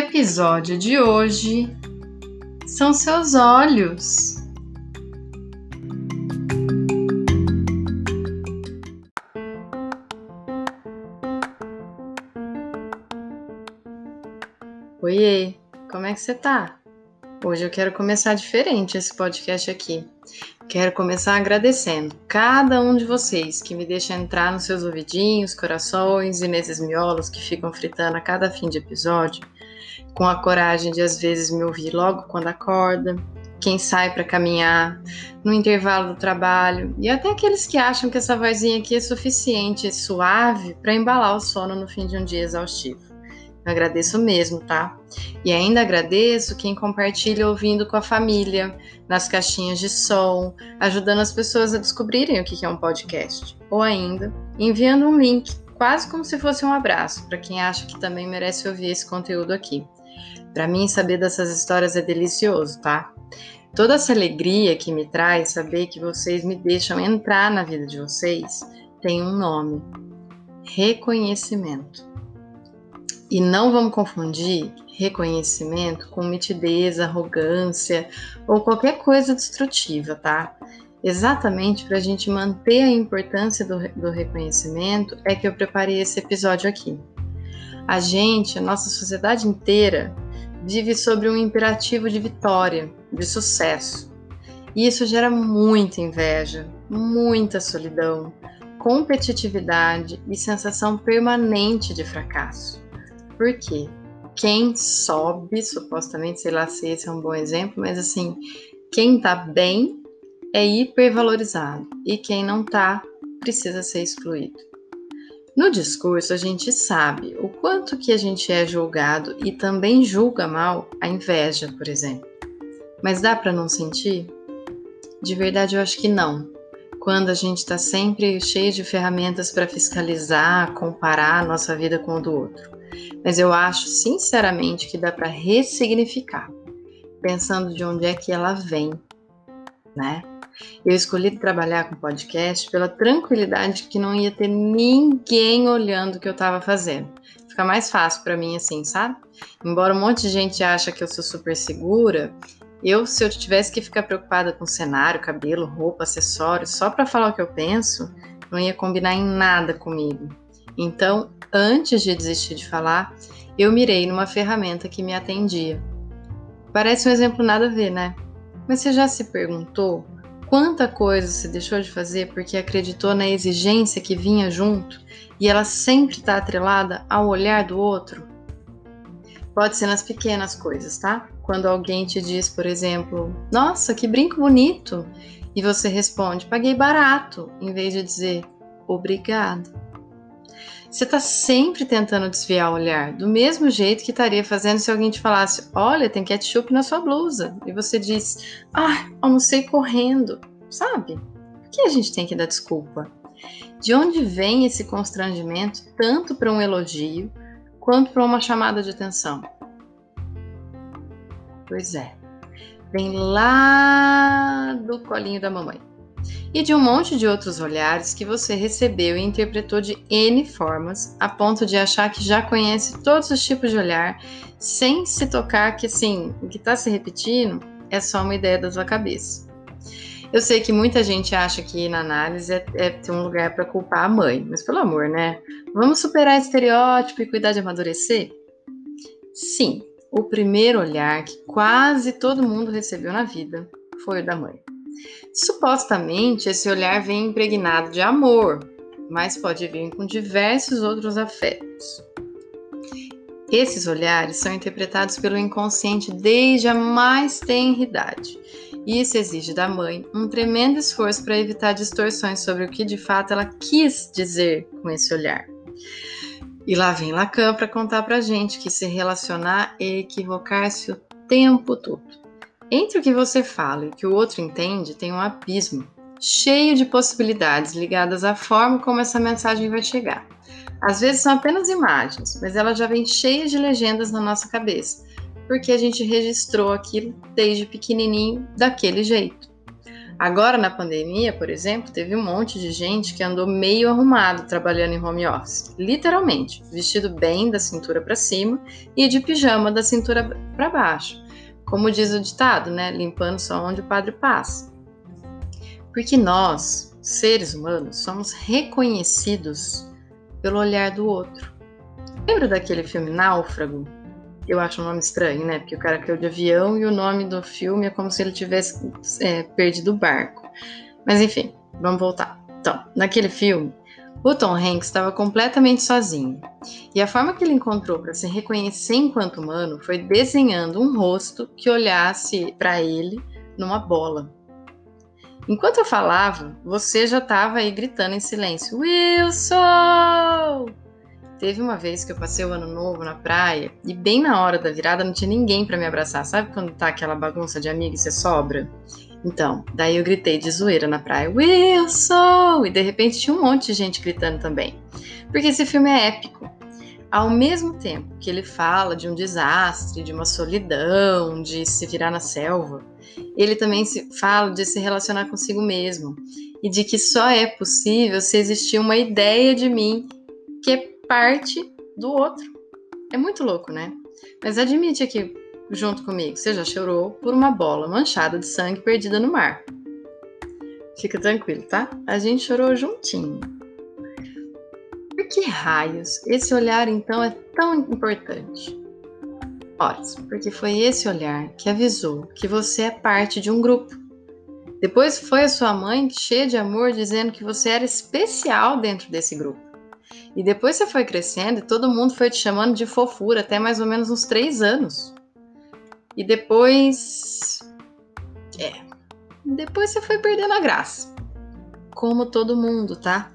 Episódio de hoje são seus olhos. Oiê, como é que você tá? Hoje eu quero começar diferente esse podcast aqui. Quero começar agradecendo cada um de vocês que me deixa entrar nos seus ouvidinhos, corações e nesses miolos que ficam fritando a cada fim de episódio, com a coragem de às vezes me ouvir logo quando acorda, quem sai para caminhar, no intervalo do trabalho, e até aqueles que acham que essa vozinha aqui é suficiente e suave para embalar o sono no fim de um dia exaustivo. Eu agradeço mesmo, tá? E ainda agradeço quem compartilha ouvindo com a família, nas caixinhas de som, ajudando as pessoas a descobrirem o que é um podcast. Ou ainda, enviando um link, quase como se fosse um abraço, para quem acha que também merece ouvir esse conteúdo aqui. Para mim, saber dessas histórias é delicioso, tá? Toda essa alegria que me traz saber que vocês me deixam entrar na vida de vocês tem um nome: reconhecimento. E não vamos confundir reconhecimento com mitidez, arrogância ou qualquer coisa destrutiva, tá? Exatamente para a gente manter a importância do, do reconhecimento é que eu preparei esse episódio aqui. A gente, a nossa sociedade inteira, vive sobre um imperativo de vitória, de sucesso. E isso gera muita inveja, muita solidão, competitividade e sensação permanente de fracasso. Por quê? Quem sobe, supostamente, sei lá se esse é um bom exemplo, mas assim, quem tá bem é hipervalorizado e quem não tá precisa ser excluído. No discurso, a gente sabe o quanto que a gente é julgado e também julga mal a inveja, por exemplo. Mas dá para não sentir? De verdade, eu acho que não. Quando a gente está sempre cheio de ferramentas para fiscalizar, comparar a nossa vida com a do outro mas eu acho sinceramente que dá para ressignificar, pensando de onde é que ela vem, né? Eu escolhi trabalhar com podcast pela tranquilidade que não ia ter ninguém olhando o que eu estava fazendo. Fica mais fácil para mim assim, sabe? Embora um monte de gente acha que eu sou super segura, eu se eu tivesse que ficar preocupada com cenário, cabelo, roupa, acessórios, só para falar o que eu penso, não ia combinar em nada comigo. Então, antes de desistir de falar, eu mirei numa ferramenta que me atendia. Parece um exemplo nada a ver, né? Mas você já se perguntou quanta coisa você deixou de fazer porque acreditou na exigência que vinha junto e ela sempre está atrelada ao olhar do outro? Pode ser nas pequenas coisas, tá? Quando alguém te diz, por exemplo, nossa, que brinco bonito! E você responde, paguei barato, em vez de dizer, obrigado. Você está sempre tentando desviar o olhar, do mesmo jeito que estaria fazendo se alguém te falasse: Olha, tem ketchup na sua blusa. E você diz: Ah, almocei correndo. Sabe? Por que a gente tem que dar desculpa? De onde vem esse constrangimento, tanto para um elogio quanto para uma chamada de atenção? Pois é, vem lá do colinho da mamãe e de um monte de outros olhares que você recebeu e interpretou de N formas, a ponto de achar que já conhece todos os tipos de olhar, sem se tocar que, assim, o que está se repetindo é só uma ideia da sua cabeça. Eu sei que muita gente acha que na análise é, é ter um lugar para culpar a mãe, mas pelo amor, né? Vamos superar estereótipo e cuidar de amadurecer? Sim, o primeiro olhar que quase todo mundo recebeu na vida foi o da mãe. Supostamente, esse olhar vem impregnado de amor, mas pode vir com diversos outros afetos. Esses olhares são interpretados pelo inconsciente desde a mais tenra idade. E isso exige da mãe um tremendo esforço para evitar distorções sobre o que de fato ela quis dizer com esse olhar. E lá vem Lacan para contar pra gente que se relacionar é equivocar-se o tempo todo. Entre o que você fala e o que o outro entende, tem um abismo cheio de possibilidades ligadas à forma como essa mensagem vai chegar. Às vezes são apenas imagens, mas ela já vem cheia de legendas na nossa cabeça, porque a gente registrou aquilo desde pequenininho daquele jeito. Agora na pandemia, por exemplo, teve um monte de gente que andou meio arrumado trabalhando em home office, literalmente, vestido bem da cintura para cima e de pijama da cintura para baixo. Como diz o ditado, né? Limpando só onde o padre passa. Porque nós, seres humanos, somos reconhecidos pelo olhar do outro. Lembra daquele filme Náufrago? Eu acho um nome estranho, né? Porque o cara caiu de avião e o nome do filme é como se ele tivesse é, perdido o barco. Mas enfim, vamos voltar. Então, naquele filme, o Tom Hanks estava completamente sozinho. E a forma que ele encontrou para se reconhecer enquanto humano foi desenhando um rosto que olhasse para ele numa bola. Enquanto eu falava, você já estava aí gritando em silêncio: Wilson! Teve uma vez que eu passei o ano novo na praia e bem na hora da virada não tinha ninguém para me abraçar. Sabe quando tá aquela bagunça de amigos e você sobra? Então, daí eu gritei de zoeira na praia, Wilson! E de repente tinha um monte de gente gritando também. Porque esse filme é épico. Ao mesmo tempo que ele fala de um desastre, de uma solidão, de se virar na selva, ele também fala de se relacionar consigo mesmo e de que só é possível se existir uma ideia de mim que é parte do outro. É muito louco, né? Mas admite aqui, junto comigo, você já chorou por uma bola manchada de sangue perdida no mar. Fica tranquilo, tá? A gente chorou juntinho. Por que raios esse olhar então é tão importante? horas, porque foi esse olhar que avisou que você é parte de um grupo. Depois foi a sua mãe, cheia de amor, dizendo que você era especial dentro desse grupo. E depois você foi crescendo e todo mundo foi te chamando de fofura até mais ou menos uns três anos. E depois. É. Depois você foi perdendo a graça. Como todo mundo, tá?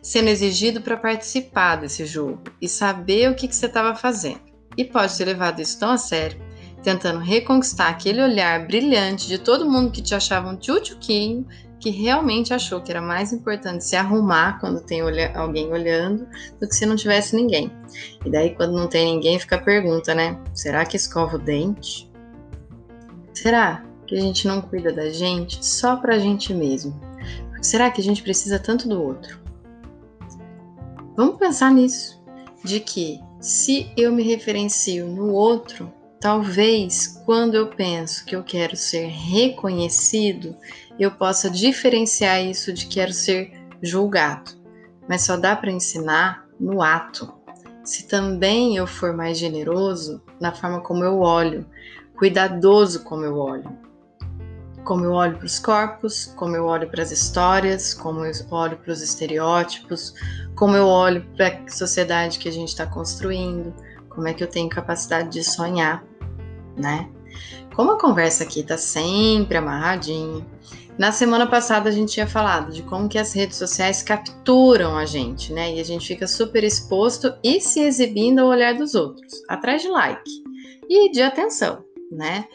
Sendo exigido para participar desse jogo e saber o que, que você estava fazendo e pode ter levado isso tão a sério, tentando reconquistar aquele olhar brilhante de todo mundo que te achava um tchutchuquinho, que realmente achou que era mais importante se arrumar quando tem olha alguém olhando do que se não tivesse ninguém. E daí, quando não tem ninguém, fica a pergunta, né? Será que escova o dente? Será que a gente não cuida da gente só pra gente mesmo? Será que a gente precisa tanto do outro? Vamos pensar nisso, de que se eu me referencio no outro, talvez quando eu penso que eu quero ser reconhecido, eu possa diferenciar isso de quero ser julgado. Mas só dá para ensinar no ato. Se também eu for mais generoso na forma como eu olho, cuidadoso como eu olho, como eu olho para os corpos, como eu olho para as histórias, como eu olho para os estereótipos, como eu olho para a sociedade que a gente está construindo, como é que eu tenho capacidade de sonhar, né? Como a conversa aqui está sempre amarradinha, na semana passada a gente tinha falado de como que as redes sociais capturam a gente, né? E a gente fica super exposto e se exibindo ao olhar dos outros, atrás de like e de atenção né?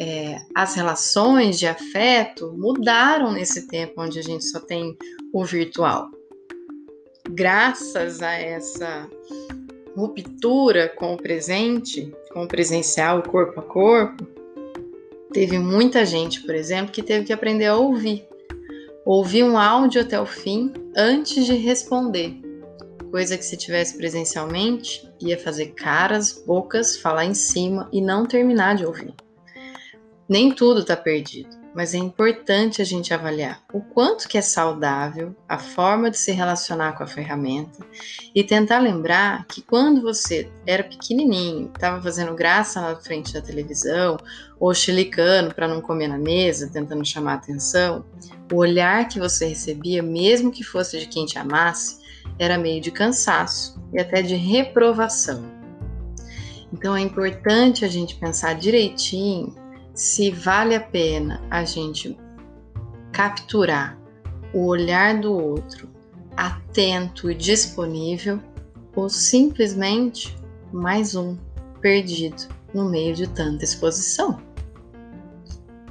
É, as relações de afeto mudaram nesse tempo onde a gente só tem o virtual. Graças a essa ruptura com o presente, com o presencial, corpo a corpo, teve muita gente, por exemplo, que teve que aprender a ouvir. Ouvir um áudio até o fim antes de responder coisa que se tivesse presencialmente ia fazer caras, bocas, falar em cima e não terminar de ouvir. Nem tudo está perdido, mas é importante a gente avaliar o quanto que é saudável a forma de se relacionar com a ferramenta e tentar lembrar que quando você era pequenininho, estava fazendo graça na frente da televisão ou chilicando para não comer na mesa, tentando chamar atenção, o olhar que você recebia, mesmo que fosse de quem te amasse, era meio de cansaço e até de reprovação. Então é importante a gente pensar direitinho se vale a pena a gente capturar o olhar do outro atento e disponível ou simplesmente mais um perdido no meio de tanta exposição?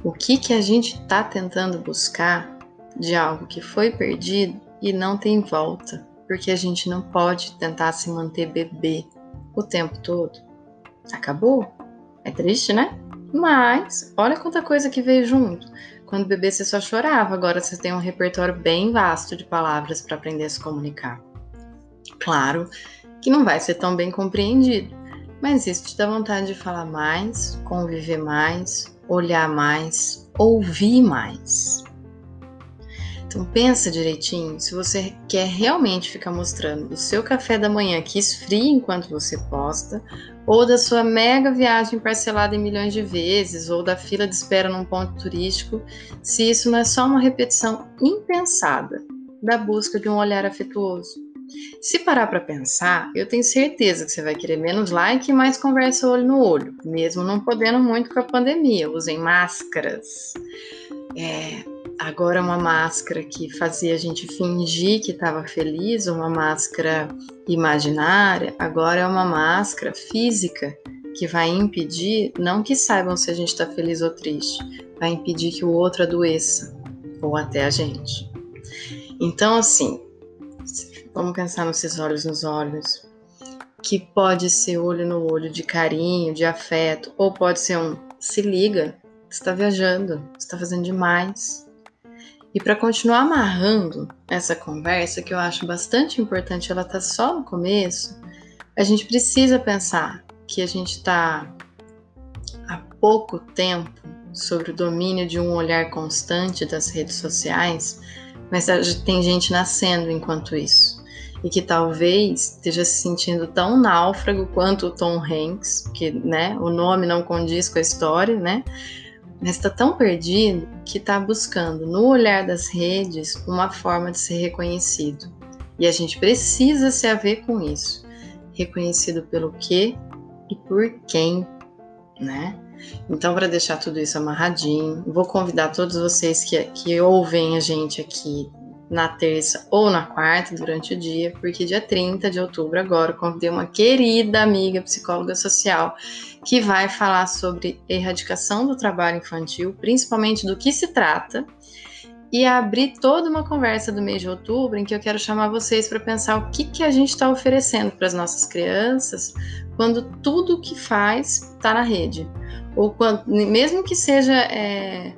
O que que a gente está tentando buscar de algo que foi perdido e não tem volta? Porque a gente não pode tentar se manter bebê o tempo todo. Acabou? É triste, né? Mas olha quanta coisa que veio junto. Quando bebê você só chorava, agora você tem um repertório bem vasto de palavras para aprender a se comunicar. Claro que não vai ser tão bem compreendido, mas isso te dá vontade de falar mais, conviver mais, olhar mais, ouvir mais. Então pensa direitinho se você quer realmente ficar mostrando do seu café da manhã que esfria enquanto você posta, ou da sua mega viagem parcelada em milhões de vezes, ou da fila de espera num ponto turístico, se isso não é só uma repetição impensada da busca de um olhar afetuoso. Se parar para pensar, eu tenho certeza que você vai querer menos like e mais conversa olho no olho, mesmo não podendo muito com a pandemia. Usem máscaras. É, agora uma máscara que fazia a gente fingir que estava feliz, uma máscara imaginária, agora é uma máscara física que vai impedir, não que saibam se a gente está feliz ou triste, vai impedir que o outro adoeça, ou até a gente. Então, assim, vamos pensar nesses olhos nos olhos, que pode ser olho no olho de carinho, de afeto, ou pode ser um se liga, está viajando, está fazendo demais, e para continuar amarrando essa conversa, que eu acho bastante importante, ela tá só no começo, a gente precisa pensar que a gente está há pouco tempo sobre o domínio de um olhar constante das redes sociais, mas tem gente nascendo enquanto isso. E que talvez esteja se sentindo tão náufrago quanto o Tom Hanks, que né, o nome não condiz com a história, né? Mas está tão perdido que está buscando no olhar das redes uma forma de ser reconhecido. E a gente precisa se haver com isso. Reconhecido pelo que e por quem, né? Então, para deixar tudo isso amarradinho, vou convidar todos vocês que, que ouvem a gente aqui na terça ou na quarta durante o dia, porque dia 30 de outubro agora eu convidei uma querida amiga psicóloga social que vai falar sobre erradicação do trabalho infantil, principalmente do que se trata, e abrir toda uma conversa do mês de outubro em que eu quero chamar vocês para pensar o que, que a gente está oferecendo para as nossas crianças quando tudo que faz está na rede, ou quando, mesmo que seja é,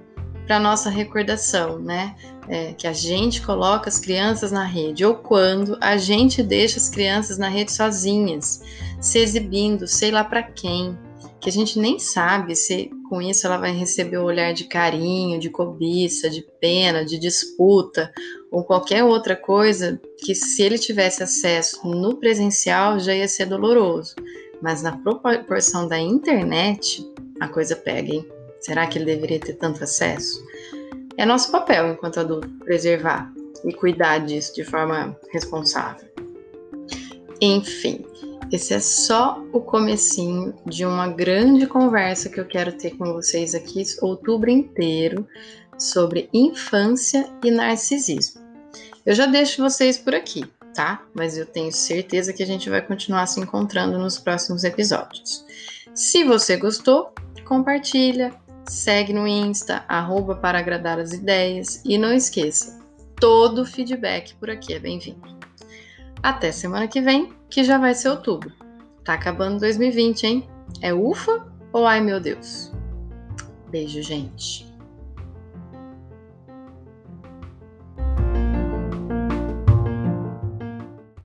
para nossa recordação, né? é, que a gente coloca as crianças na rede, ou quando a gente deixa as crianças na rede sozinhas, se exibindo, sei lá para quem, que a gente nem sabe se com isso ela vai receber o olhar de carinho, de cobiça, de pena, de disputa, ou qualquer outra coisa que, se ele tivesse acesso no presencial, já ia ser doloroso. Mas na proporção da internet, a coisa pega, hein? Será que ele deveria ter tanto acesso? É nosso papel enquanto adulto preservar e cuidar disso de forma responsável. Enfim, esse é só o comecinho de uma grande conversa que eu quero ter com vocês aqui outubro inteiro sobre infância e narcisismo. Eu já deixo vocês por aqui, tá? Mas eu tenho certeza que a gente vai continuar se encontrando nos próximos episódios. Se você gostou, compartilha, segue no Insta, arroba para agradar as ideias e não esqueça, todo feedback por aqui é bem-vindo. Até semana que vem, que já vai ser outubro. Tá acabando 2020, hein? É ufa ou ai meu Deus? Beijo, gente.